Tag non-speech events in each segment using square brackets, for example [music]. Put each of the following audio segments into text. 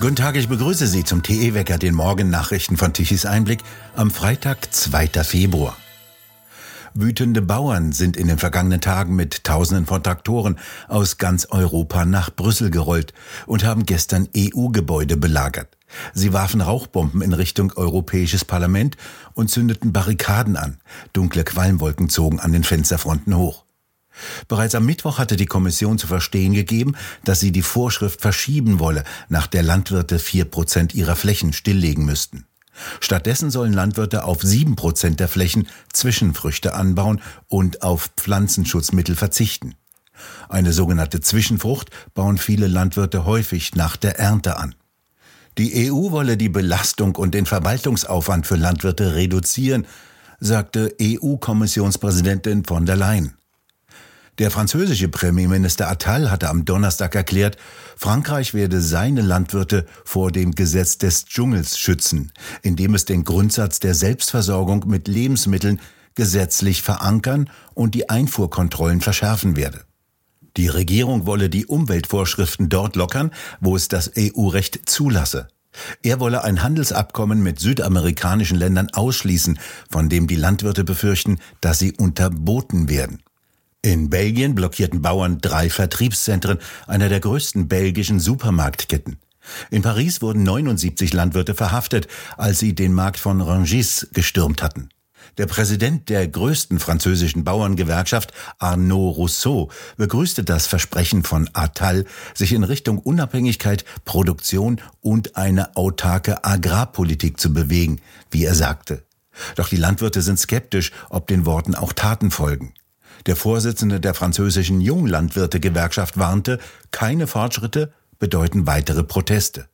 Guten Tag, ich begrüße Sie zum TE-Wecker, den Morgennachrichten von Tichys Einblick am Freitag, 2. Februar. Wütende Bauern sind in den vergangenen Tagen mit Tausenden von Traktoren aus ganz Europa nach Brüssel gerollt und haben gestern EU-Gebäude belagert. Sie warfen Rauchbomben in Richtung Europäisches Parlament und zündeten Barrikaden an. Dunkle Qualmwolken zogen an den Fensterfronten hoch. Bereits am Mittwoch hatte die Kommission zu verstehen gegeben, dass sie die Vorschrift verschieben wolle, nach der Landwirte vier Prozent ihrer Flächen stilllegen müssten. Stattdessen sollen Landwirte auf sieben Prozent der Flächen Zwischenfrüchte anbauen und auf Pflanzenschutzmittel verzichten. Eine sogenannte Zwischenfrucht bauen viele Landwirte häufig nach der Ernte an. Die EU wolle die Belastung und den Verwaltungsaufwand für Landwirte reduzieren, sagte EU-Kommissionspräsidentin von der Leyen. Der französische Premierminister Attal hatte am Donnerstag erklärt, Frankreich werde seine Landwirte vor dem Gesetz des Dschungels schützen, indem es den Grundsatz der Selbstversorgung mit Lebensmitteln gesetzlich verankern und die Einfuhrkontrollen verschärfen werde. Die Regierung wolle die Umweltvorschriften dort lockern, wo es das EU-Recht zulasse. Er wolle ein Handelsabkommen mit südamerikanischen Ländern ausschließen, von dem die Landwirte befürchten, dass sie unterboten werden. In Belgien blockierten Bauern drei Vertriebszentren einer der größten belgischen Supermarktketten. In Paris wurden 79 Landwirte verhaftet, als sie den Markt von Rangis gestürmt hatten. Der Präsident der größten französischen Bauerngewerkschaft, Arnaud Rousseau, begrüßte das Versprechen von Attal, sich in Richtung Unabhängigkeit, Produktion und eine autarke Agrarpolitik zu bewegen, wie er sagte. Doch die Landwirte sind skeptisch, ob den Worten auch Taten folgen. Der Vorsitzende der französischen Junglandwirte-Gewerkschaft warnte, keine Fortschritte bedeuten weitere Proteste.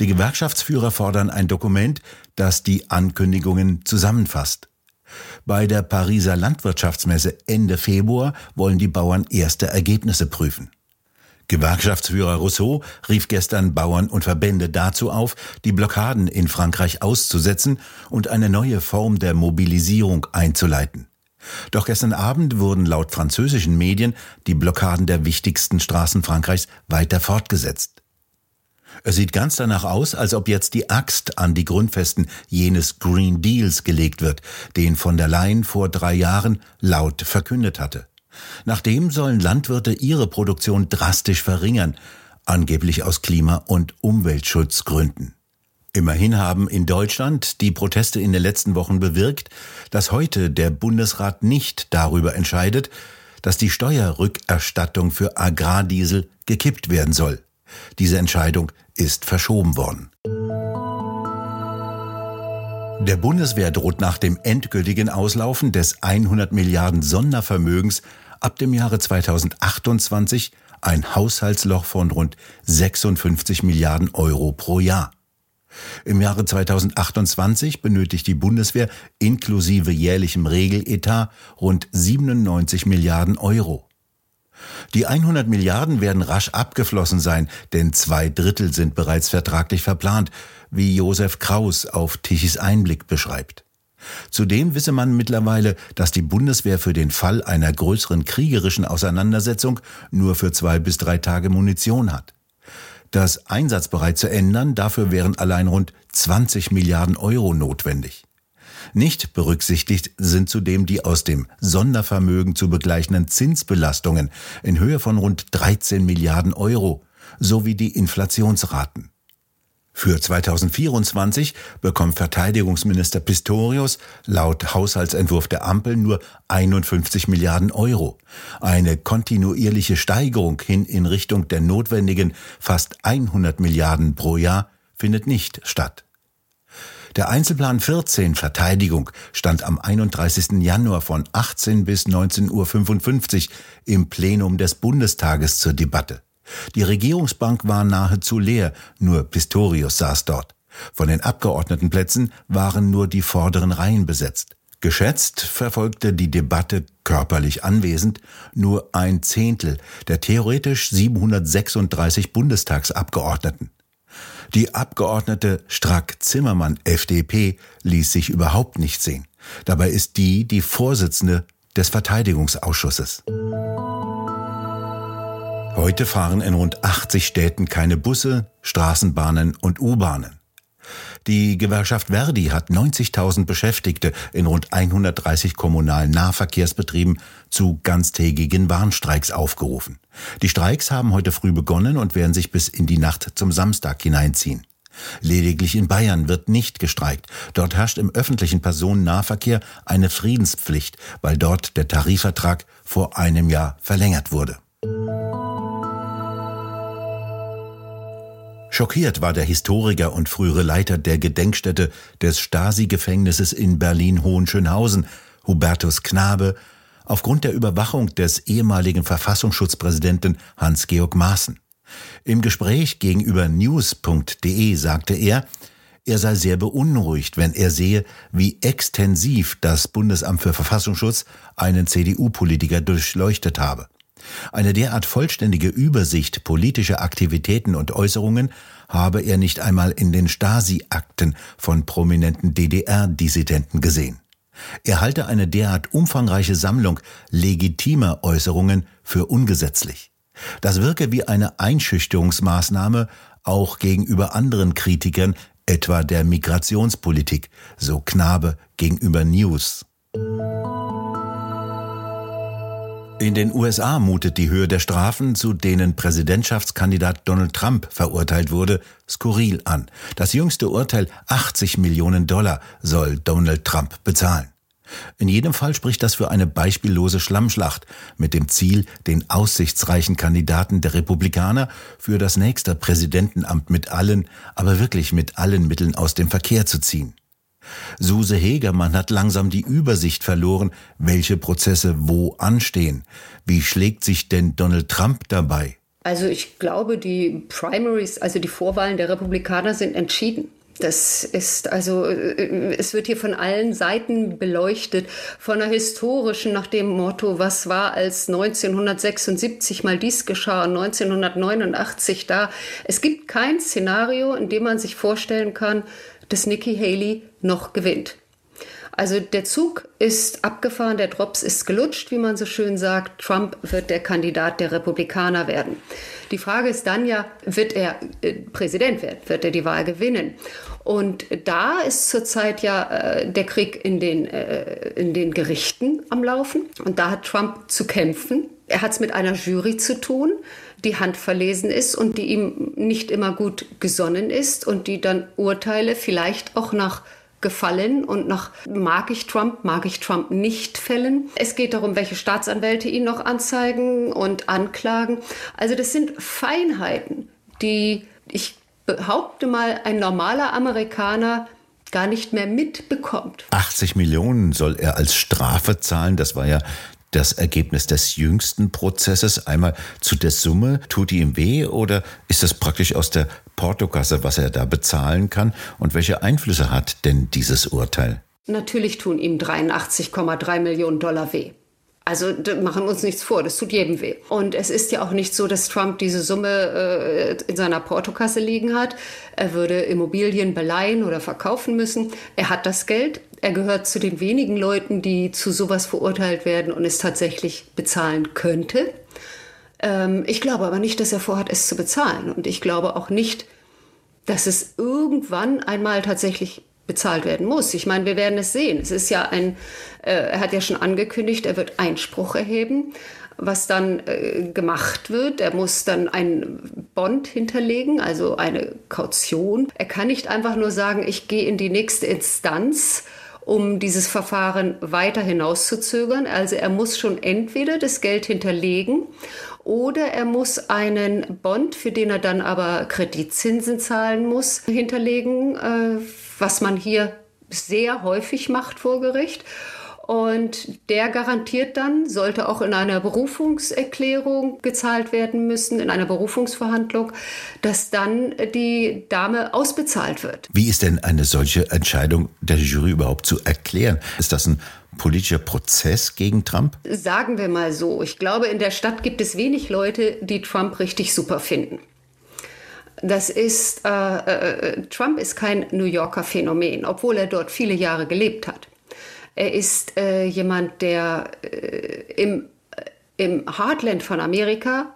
Die Gewerkschaftsführer fordern ein Dokument, das die Ankündigungen zusammenfasst. Bei der Pariser Landwirtschaftsmesse Ende Februar wollen die Bauern erste Ergebnisse prüfen. Gewerkschaftsführer Rousseau rief gestern Bauern und Verbände dazu auf, die Blockaden in Frankreich auszusetzen und eine neue Form der Mobilisierung einzuleiten. Doch gestern Abend wurden laut französischen Medien die Blockaden der wichtigsten Straßen Frankreichs weiter fortgesetzt. Es sieht ganz danach aus, als ob jetzt die Axt an die Grundfesten jenes Green Deals gelegt wird, den von der Leyen vor drei Jahren laut verkündet hatte. Nachdem sollen Landwirte ihre Produktion drastisch verringern, angeblich aus Klima- und Umweltschutzgründen. Immerhin haben in Deutschland die Proteste in den letzten Wochen bewirkt, dass heute der Bundesrat nicht darüber entscheidet, dass die Steuerrückerstattung für Agrardiesel gekippt werden soll. Diese Entscheidung ist verschoben worden. Der Bundeswehr droht nach dem endgültigen Auslaufen des 100 Milliarden Sondervermögens ab dem Jahre 2028 ein Haushaltsloch von rund 56 Milliarden Euro pro Jahr. Im Jahre 2028 benötigt die Bundeswehr inklusive jährlichem Regeletat rund 97 Milliarden Euro. Die 100 Milliarden werden rasch abgeflossen sein, denn zwei Drittel sind bereits vertraglich verplant, wie Josef Kraus auf Tichys Einblick beschreibt. Zudem wisse man mittlerweile, dass die Bundeswehr für den Fall einer größeren kriegerischen Auseinandersetzung nur für zwei bis drei Tage Munition hat. Das einsatzbereit zu ändern, dafür wären allein rund 20 Milliarden Euro notwendig. Nicht berücksichtigt sind zudem die aus dem Sondervermögen zu begleichenden Zinsbelastungen in Höhe von rund 13 Milliarden Euro sowie die Inflationsraten. Für 2024 bekommt Verteidigungsminister Pistorius laut Haushaltsentwurf der Ampel nur 51 Milliarden Euro. Eine kontinuierliche Steigerung hin in Richtung der notwendigen fast 100 Milliarden pro Jahr findet nicht statt. Der Einzelplan 14 Verteidigung stand am 31. Januar von 18 bis 19.55 Uhr im Plenum des Bundestages zur Debatte. Die Regierungsbank war nahezu leer, nur Pistorius saß dort. Von den Abgeordnetenplätzen waren nur die vorderen Reihen besetzt. Geschätzt verfolgte die Debatte körperlich anwesend nur ein Zehntel der theoretisch 736 Bundestagsabgeordneten. Die Abgeordnete Strack-Zimmermann FDP ließ sich überhaupt nicht sehen. Dabei ist die die Vorsitzende des Verteidigungsausschusses. Heute fahren in rund 80 Städten keine Busse, Straßenbahnen und U-Bahnen. Die Gewerkschaft Verdi hat 90.000 Beschäftigte in rund 130 kommunalen Nahverkehrsbetrieben zu ganztägigen Warnstreiks aufgerufen. Die Streiks haben heute früh begonnen und werden sich bis in die Nacht zum Samstag hineinziehen. Lediglich in Bayern wird nicht gestreikt. Dort herrscht im öffentlichen Personennahverkehr eine Friedenspflicht, weil dort der Tarifvertrag vor einem Jahr verlängert wurde. Schockiert war der Historiker und frühere Leiter der Gedenkstätte des Stasi-Gefängnisses in Berlin-Hohenschönhausen, Hubertus Knabe, aufgrund der Überwachung des ehemaligen Verfassungsschutzpräsidenten Hans-Georg Maaßen. Im Gespräch gegenüber news.de sagte er, er sei sehr beunruhigt, wenn er sehe, wie extensiv das Bundesamt für Verfassungsschutz einen CDU-Politiker durchleuchtet habe. Eine derart vollständige Übersicht politischer Aktivitäten und Äußerungen habe er nicht einmal in den Stasi-Akten von prominenten DDR-Dissidenten gesehen. Er halte eine derart umfangreiche Sammlung legitimer Äußerungen für ungesetzlich. Das wirke wie eine Einschüchterungsmaßnahme auch gegenüber anderen Kritikern, etwa der Migrationspolitik, so Knabe gegenüber News. In den USA mutet die Höhe der Strafen, zu denen Präsidentschaftskandidat Donald Trump verurteilt wurde, skurril an. Das jüngste Urteil 80 Millionen Dollar soll Donald Trump bezahlen. In jedem Fall spricht das für eine beispiellose Schlammschlacht mit dem Ziel, den aussichtsreichen Kandidaten der Republikaner für das nächste Präsidentenamt mit allen, aber wirklich mit allen Mitteln aus dem Verkehr zu ziehen. Suse Hegermann hat langsam die Übersicht verloren, welche Prozesse wo anstehen. Wie schlägt sich denn Donald Trump dabei? Also ich glaube, die Primaries, also die Vorwahlen der Republikaner sind entschieden. Das ist also, äh, es wird hier von allen Seiten beleuchtet, von der historischen nach dem Motto, was war als 1976 mal dies geschah und 1989 da. Es gibt kein Szenario, in dem man sich vorstellen kann, dass Nikki Haley noch gewinnt. Also der Zug ist abgefahren, der Drops ist gelutscht, wie man so schön sagt. Trump wird der Kandidat der Republikaner werden. Die Frage ist dann ja, wird er äh, Präsident werden? Wird er die Wahl gewinnen? Und da ist zurzeit ja äh, der Krieg in den, äh, in den Gerichten am Laufen. Und da hat Trump zu kämpfen. Er hat es mit einer Jury zu tun, die handverlesen ist und die ihm nicht immer gut gesonnen ist und die dann Urteile vielleicht auch nach Gefallen und nach mag ich Trump, mag ich Trump nicht fällen. Es geht darum, welche Staatsanwälte ihn noch anzeigen und anklagen. Also das sind Feinheiten, die ich behaupte mal ein normaler Amerikaner gar nicht mehr mitbekommt. 80 Millionen soll er als Strafe zahlen. Das war ja das Ergebnis des jüngsten Prozesses? Einmal zu der Summe, tut die ihm weh oder ist das praktisch aus der Portokasse, was er da bezahlen kann? Und welche Einflüsse hat denn dieses Urteil? Natürlich tun ihm 83,3 Millionen Dollar weh. Also machen wir uns nichts vor, das tut jedem weh. Und es ist ja auch nicht so, dass Trump diese Summe äh, in seiner Portokasse liegen hat. Er würde Immobilien beleihen oder verkaufen müssen. Er hat das Geld. Er gehört zu den wenigen Leuten, die zu sowas verurteilt werden und es tatsächlich bezahlen könnte. Ähm, ich glaube aber nicht, dass er vorhat, es zu bezahlen. Und ich glaube auch nicht, dass es irgendwann einmal tatsächlich bezahlt werden muss. Ich meine, wir werden es sehen. Es ist ja ein, äh, er hat ja schon angekündigt, er wird Einspruch erheben, was dann äh, gemacht wird. Er muss dann einen Bond hinterlegen, also eine Kaution. Er kann nicht einfach nur sagen, ich gehe in die nächste Instanz um dieses Verfahren weiter hinauszuzögern. Also er muss schon entweder das Geld hinterlegen oder er muss einen Bond, für den er dann aber Kreditzinsen zahlen muss, hinterlegen, äh, was man hier sehr häufig macht vor Gericht. Und der garantiert dann, sollte auch in einer Berufungserklärung gezahlt werden müssen, in einer Berufungsverhandlung, dass dann die Dame ausbezahlt wird. Wie ist denn eine solche Entscheidung der Jury überhaupt zu erklären? Ist das ein politischer Prozess gegen Trump? Sagen wir mal so. Ich glaube, in der Stadt gibt es wenig Leute, die Trump richtig super finden. Das ist, äh, äh, Trump ist kein New Yorker Phänomen, obwohl er dort viele Jahre gelebt hat. Er ist äh, jemand, der äh, im, äh, im Heartland von Amerika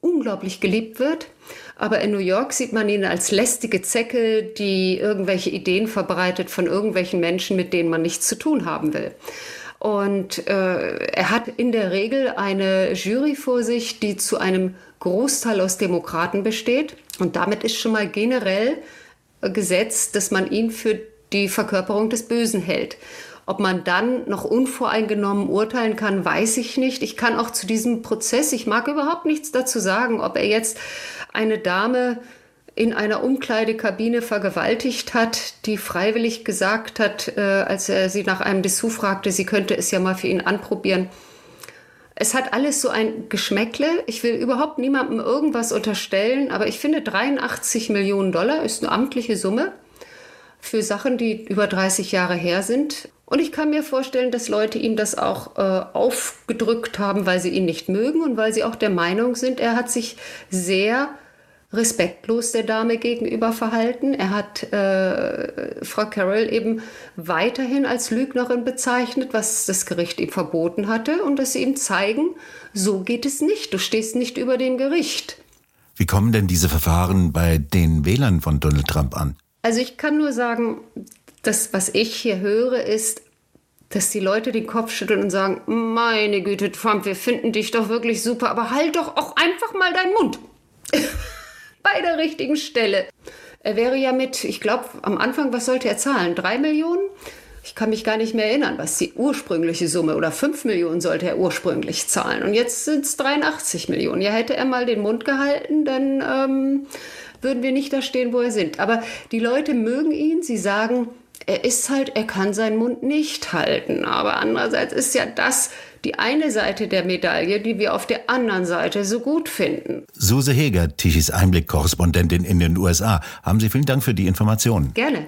unglaublich geliebt wird. Aber in New York sieht man ihn als lästige Zecke, die irgendwelche Ideen verbreitet von irgendwelchen Menschen, mit denen man nichts zu tun haben will. Und äh, er hat in der Regel eine Jury vor sich, die zu einem Großteil aus Demokraten besteht. Und damit ist schon mal generell gesetzt, dass man ihn für die Verkörperung des Bösen hält. Ob man dann noch unvoreingenommen urteilen kann, weiß ich nicht. Ich kann auch zu diesem Prozess, ich mag überhaupt nichts dazu sagen, ob er jetzt eine Dame in einer Umkleidekabine vergewaltigt hat, die freiwillig gesagt hat, äh, als er sie nach einem Dessous fragte, sie könnte es ja mal für ihn anprobieren. Es hat alles so ein Geschmäckle. Ich will überhaupt niemandem irgendwas unterstellen, aber ich finde 83 Millionen Dollar ist eine amtliche Summe für Sachen, die über 30 Jahre her sind. Und ich kann mir vorstellen, dass Leute ihm das auch äh, aufgedrückt haben, weil sie ihn nicht mögen und weil sie auch der Meinung sind, er hat sich sehr respektlos der Dame gegenüber verhalten. Er hat äh, Frau Carroll eben weiterhin als Lügnerin bezeichnet, was das Gericht ihm verboten hatte und dass sie ihm zeigen, so geht es nicht, du stehst nicht über dem Gericht. Wie kommen denn diese Verfahren bei den Wählern von Donald Trump an? Also ich kann nur sagen, das, was ich hier höre, ist, dass die Leute den Kopf schütteln und sagen, meine Güte, Trump, wir finden dich doch wirklich super, aber halt doch auch einfach mal deinen Mund. [laughs] Bei der richtigen Stelle. Er wäre ja mit, ich glaube, am Anfang, was sollte er zahlen? Drei Millionen? Ich kann mich gar nicht mehr erinnern, was die ursprüngliche Summe oder fünf Millionen sollte er ursprünglich zahlen. Und jetzt sind es 83 Millionen. Ja, hätte er mal den Mund gehalten, dann ähm, würden wir nicht da stehen, wo er sind. Aber die Leute mögen ihn. Sie sagen, er ist halt, er kann seinen Mund nicht halten. Aber andererseits ist ja das die eine Seite der Medaille, die wir auf der anderen Seite so gut finden. Suse Heger, Tichys Einblick-Korrespondentin in den USA. Haben Sie vielen Dank für die Informationen. Gerne.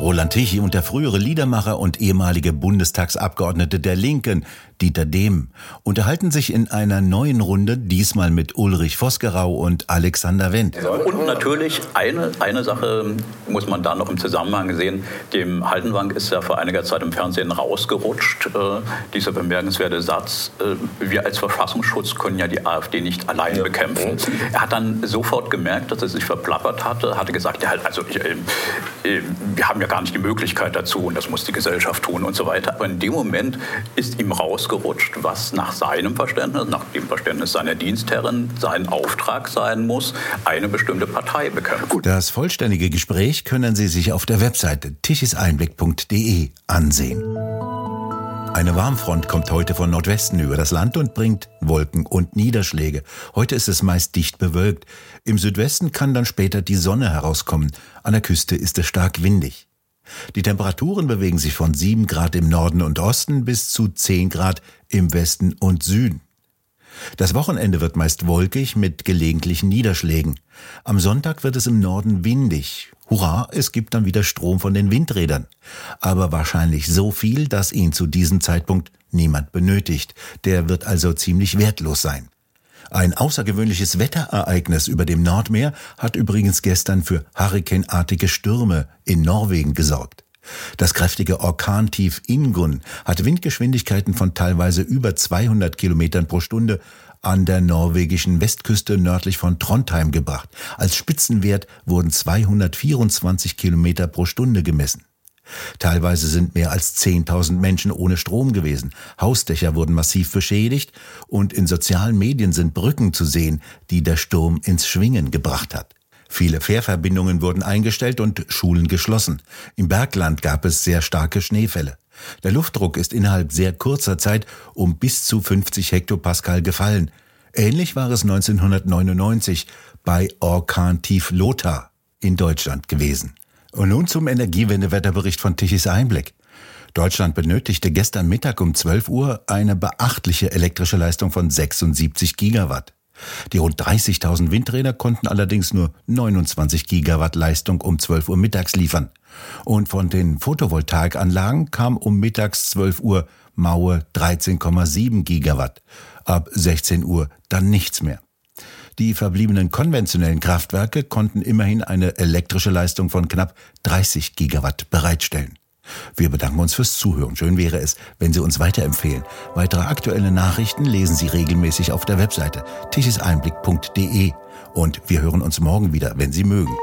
Roland Tichy und der frühere Liedermacher und ehemalige Bundestagsabgeordnete der Linken, Dieter Dehm, unterhalten sich in einer neuen Runde, diesmal mit Ulrich Vosgerau und Alexander Wendt. Und natürlich eine, eine Sache muss man da noch im Zusammenhang sehen. Dem Haldenwang ist ja vor einiger Zeit im Fernsehen rausgerutscht, äh, dieser bemerkenswerte Satz, äh, wir als Verfassungsschutz können ja die AfD nicht allein ja. bekämpfen. Er hat dann sofort gemerkt, dass er sich verplappert hatte, hatte gesagt, ja, also ich, äh, äh, wir haben ja gar nicht die Möglichkeit dazu und das muss die Gesellschaft tun und so weiter. Aber in dem Moment ist ihm rausgerutscht, was nach seinem Verständnis, nach dem Verständnis seiner Dienstherren sein Auftrag sein muss, eine bestimmte Partei bekämpfen. Das vollständige Gespräch können Sie sich auf der Webseite tischeseinblick.de ansehen. Eine Warmfront kommt heute von Nordwesten über das Land und bringt Wolken und Niederschläge. Heute ist es meist dicht bewölkt. Im Südwesten kann dann später die Sonne herauskommen. An der Küste ist es stark windig. Die Temperaturen bewegen sich von 7 Grad im Norden und Osten bis zu 10 Grad im Westen und Süden. Das Wochenende wird meist wolkig mit gelegentlichen Niederschlägen. Am Sonntag wird es im Norden windig. Hurra, es gibt dann wieder Strom von den Windrädern. Aber wahrscheinlich so viel, dass ihn zu diesem Zeitpunkt niemand benötigt. Der wird also ziemlich wertlos sein. Ein außergewöhnliches Wetterereignis über dem Nordmeer hat übrigens gestern für hurrikanartige Stürme in Norwegen gesorgt. Das kräftige Orkantief Ingun hat Windgeschwindigkeiten von teilweise über 200 Kilometern pro Stunde an der norwegischen Westküste nördlich von Trondheim gebracht. Als Spitzenwert wurden 224 Kilometer pro Stunde gemessen. Teilweise sind mehr als 10.000 Menschen ohne Strom gewesen. Hausdächer wurden massiv beschädigt und in sozialen Medien sind Brücken zu sehen, die der Sturm ins Schwingen gebracht hat. Viele Fährverbindungen wurden eingestellt und Schulen geschlossen. Im Bergland gab es sehr starke Schneefälle. Der Luftdruck ist innerhalb sehr kurzer Zeit um bis zu 50 Hektopascal gefallen. Ähnlich war es 1999 bei Orkan Tief Lothar in Deutschland gewesen. Und nun zum Energiewendewetterbericht von Tichys Einblick. Deutschland benötigte gestern Mittag um 12 Uhr eine beachtliche elektrische Leistung von 76 Gigawatt. Die rund 30.000 Windräder konnten allerdings nur 29 Gigawatt Leistung um 12 Uhr mittags liefern. Und von den Photovoltaikanlagen kam um mittags 12 Uhr maue 13,7 Gigawatt. Ab 16 Uhr dann nichts mehr. Die verbliebenen konventionellen Kraftwerke konnten immerhin eine elektrische Leistung von knapp 30 Gigawatt bereitstellen. Wir bedanken uns fürs Zuhören. Schön wäre es, wenn Sie uns weiterempfehlen. Weitere aktuelle Nachrichten lesen Sie regelmäßig auf der Webseite tichiseinblick.de. Und wir hören uns morgen wieder, wenn Sie mögen.